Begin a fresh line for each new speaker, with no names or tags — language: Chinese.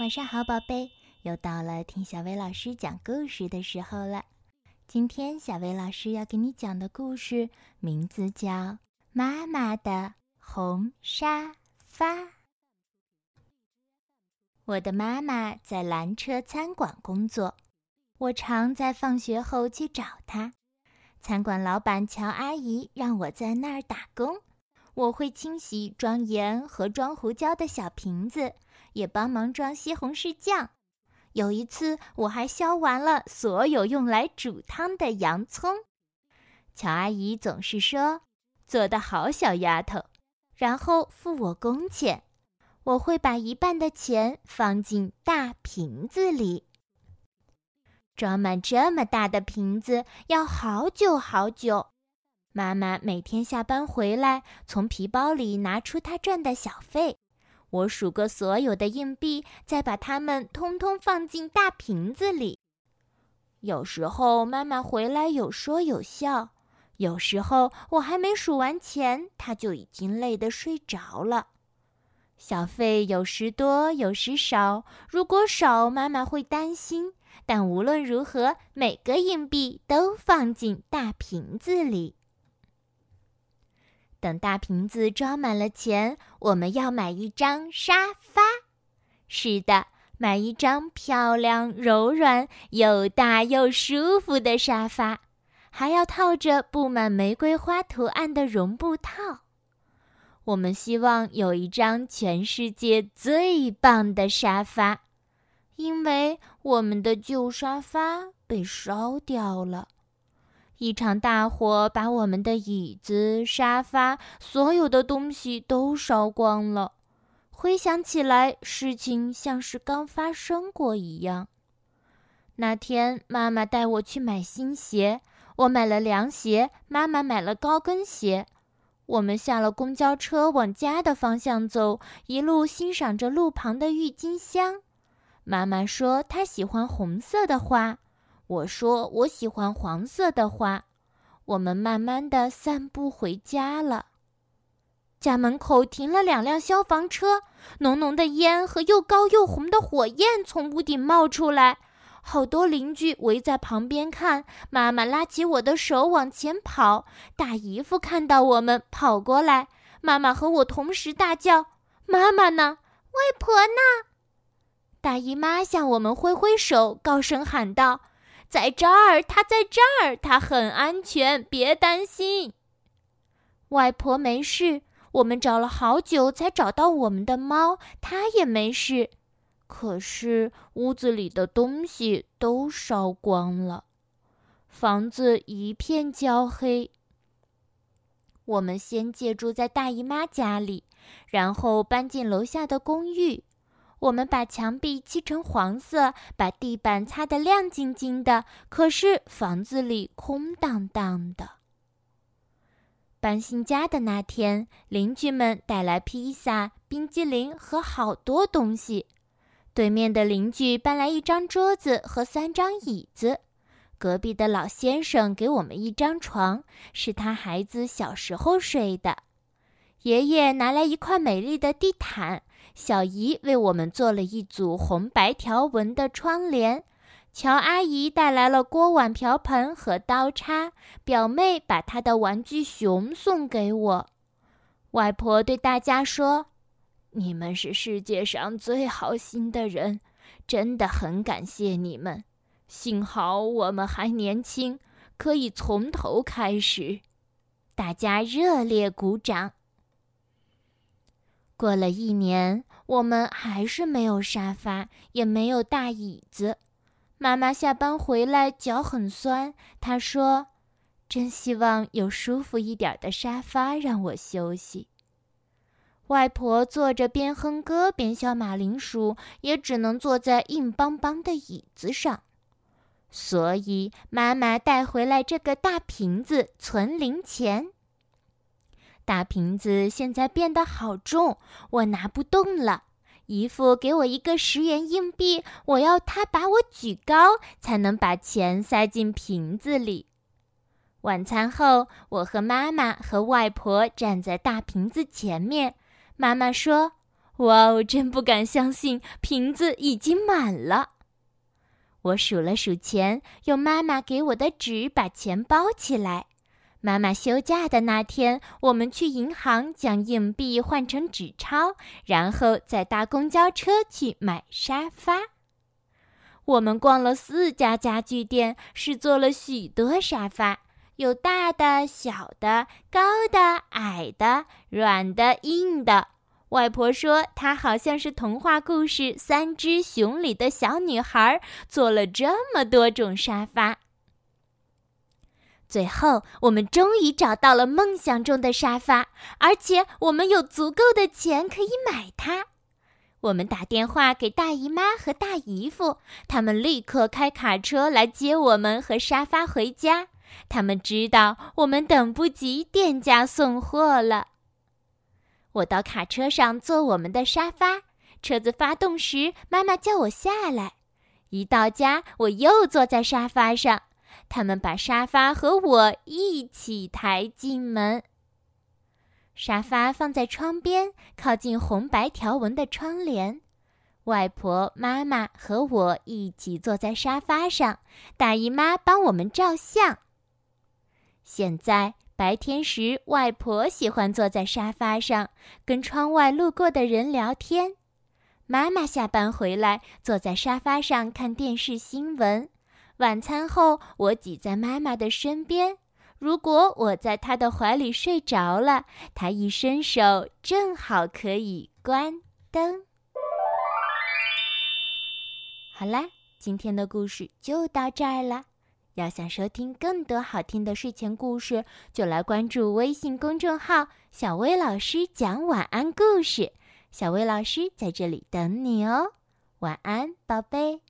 晚上好，宝贝，又到了听小薇老师讲故事的时候了。今天小薇老师要给你讲的故事名字叫《妈妈的红沙发》。我的妈妈在蓝车餐馆工作，我常在放学后去找她。餐馆老板乔阿姨让我在那儿打工。我会清洗装盐和装胡椒的小瓶子，也帮忙装西红柿酱。有一次，我还削完了所有用来煮汤的洋葱。乔阿姨总是说：“做得好，小丫头。”然后付我工钱。我会把一半的钱放进大瓶子里。装满这么大的瓶子要好久好久。妈妈每天下班回来，从皮包里拿出她赚的小费。我数过所有的硬币，再把它们通通放进大瓶子里。有时候妈妈回来有说有笑，有时候我还没数完钱，她就已经累得睡着了。小费有时多，有时少。如果少，妈妈会担心。但无论如何，每个硬币都放进大瓶子里。等大瓶子装满了钱，我们要买一张沙发。是的，买一张漂亮、柔软、又大又舒服的沙发，还要套着布满玫瑰花图案的绒布套。我们希望有一张全世界最棒的沙发，因为我们的旧沙发被烧掉了。一场大火把我们的椅子、沙发，所有的东西都烧光了。回想起来，事情像是刚发生过一样。那天，妈妈带我去买新鞋，我买了凉鞋，妈妈买了高跟鞋。我们下了公交车，往家的方向走，一路欣赏着路旁的郁金香。妈妈说她喜欢红色的花。我说我喜欢黄色的花。我们慢慢的散步回家了。家门口停了两辆消防车，浓浓的烟和又高又红的火焰从屋顶冒出来。好多邻居围在旁边看。妈妈拉起我的手往前跑。大姨夫看到我们跑过来，妈妈和我同时大叫：“妈妈呢？外婆呢？”大姨妈向我们挥挥手，高声喊道。在这儿，他在这儿，他很安全，别担心。外婆没事，我们找了好久才找到我们的猫，它也没事。可是屋子里的东西都烧光了，房子一片焦黑。我们先借住在大姨妈家里，然后搬进楼下的公寓。我们把墙壁漆成黄色，把地板擦得亮晶晶的。可是房子里空荡荡的。搬新家的那天，邻居们带来披萨、冰激凌和好多东西。对面的邻居搬来一张桌子和三张椅子。隔壁的老先生给我们一张床，是他孩子小时候睡的。爷爷拿来一块美丽的地毯。小姨为我们做了一组红白条纹的窗帘，乔阿姨带来了锅碗瓢盆和刀叉，表妹把她的玩具熊送给我，外婆对大家说：“你们是世界上最好心的人，真的很感谢你们。幸好我们还年轻，可以从头开始。”大家热烈鼓掌。过了一年，我们还是没有沙发，也没有大椅子。妈妈下班回来脚很酸，她说：“真希望有舒服一点的沙发让我休息。”外婆坐着边哼歌边削马铃薯，也只能坐在硬邦邦的椅子上。所以妈妈带回来这个大瓶子存零钱。大瓶子现在变得好重，我拿不动了。姨父给我一个十元硬币，我要他把我举高，才能把钱塞进瓶子里。晚餐后，我和妈妈和外婆站在大瓶子前面。妈妈说：“哇哦，真不敢相信，瓶子已经满了。我数了数钱，用妈妈给我的纸把钱包起来。妈妈休假的那天，我们去银行将硬币换成纸钞，然后再搭公交车去买沙发。我们逛了四家家具店，试坐了许多沙发，有大的、小的、高的、矮的、软的、硬的。外婆说，她好像是童话故事《三只熊》里的小女孩，坐了这么多种沙发。最后，我们终于找到了梦想中的沙发，而且我们有足够的钱可以买它。我们打电话给大姨妈和大姨夫，他们立刻开卡车来接我们和沙发回家。他们知道我们等不及店家送货了。我到卡车上坐我们的沙发，车子发动时，妈妈叫我下来。一到家，我又坐在沙发上。他们把沙发和我一起抬进门。沙发放在窗边，靠近红白条纹的窗帘。外婆、妈妈和我一起坐在沙发上，大姨妈帮我们照相。现在白天时，外婆喜欢坐在沙发上，跟窗外路过的人聊天。妈妈下班回来，坐在沙发上看电视新闻。晚餐后，我挤在妈妈的身边。如果我在她的怀里睡着了，她一伸手，正好可以关灯。好啦，今天的故事就到这儿了。要想收听更多好听的睡前故事，就来关注微信公众号“小薇老师讲晚安故事”。小薇老师在这里等你哦，晚安，宝贝。